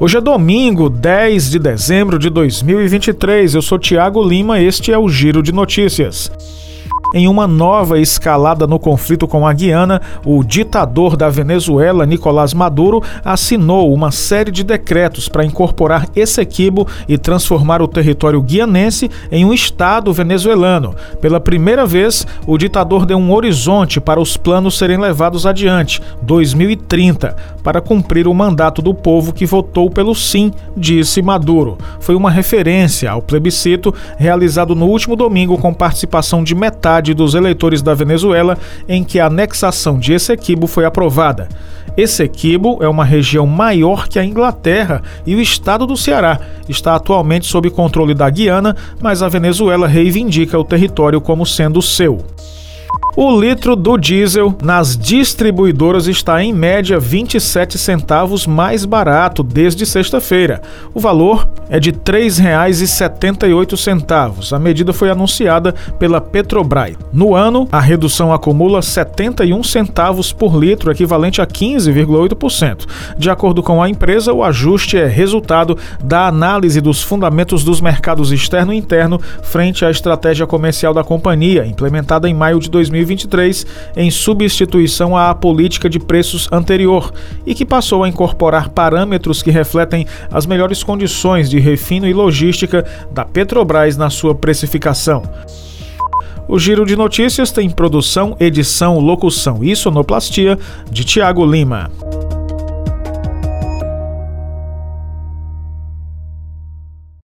Hoje é domingo, 10 de dezembro de 2023. Eu sou Tiago Lima, este é o Giro de Notícias. Em uma nova escalada no conflito com a Guiana, o ditador da Venezuela, Nicolás Maduro, assinou uma série de decretos para incorporar Essequibo e transformar o território guianense em um estado venezuelano. Pela primeira vez, o ditador deu um horizonte para os planos serem levados adiante, 2030, para cumprir o mandato do povo que votou pelo sim, disse Maduro. Foi uma referência ao plebiscito realizado no último domingo com participação de metade dos eleitores da Venezuela em que a anexação de Essequibo foi aprovada. Essequibo é uma região maior que a Inglaterra e o estado do Ceará está atualmente sob controle da Guiana, mas a Venezuela reivindica o território como sendo seu. O litro do diesel nas distribuidoras está em média 27 centavos mais barato desde sexta-feira. O valor é de R$ 3,78. A medida foi anunciada pela Petrobras. No ano, a redução acumula 71 centavos por litro, equivalente a 15,8%. De acordo com a empresa, o ajuste é resultado da análise dos fundamentos dos mercados externo e interno frente à estratégia comercial da companhia, implementada em maio de 2020 2023 em substituição à política de preços anterior e que passou a incorporar parâmetros que refletem as melhores condições de refino e logística da Petrobras na sua precificação. O Giro de Notícias tem produção, edição, locução e sonoplastia de Tiago Lima.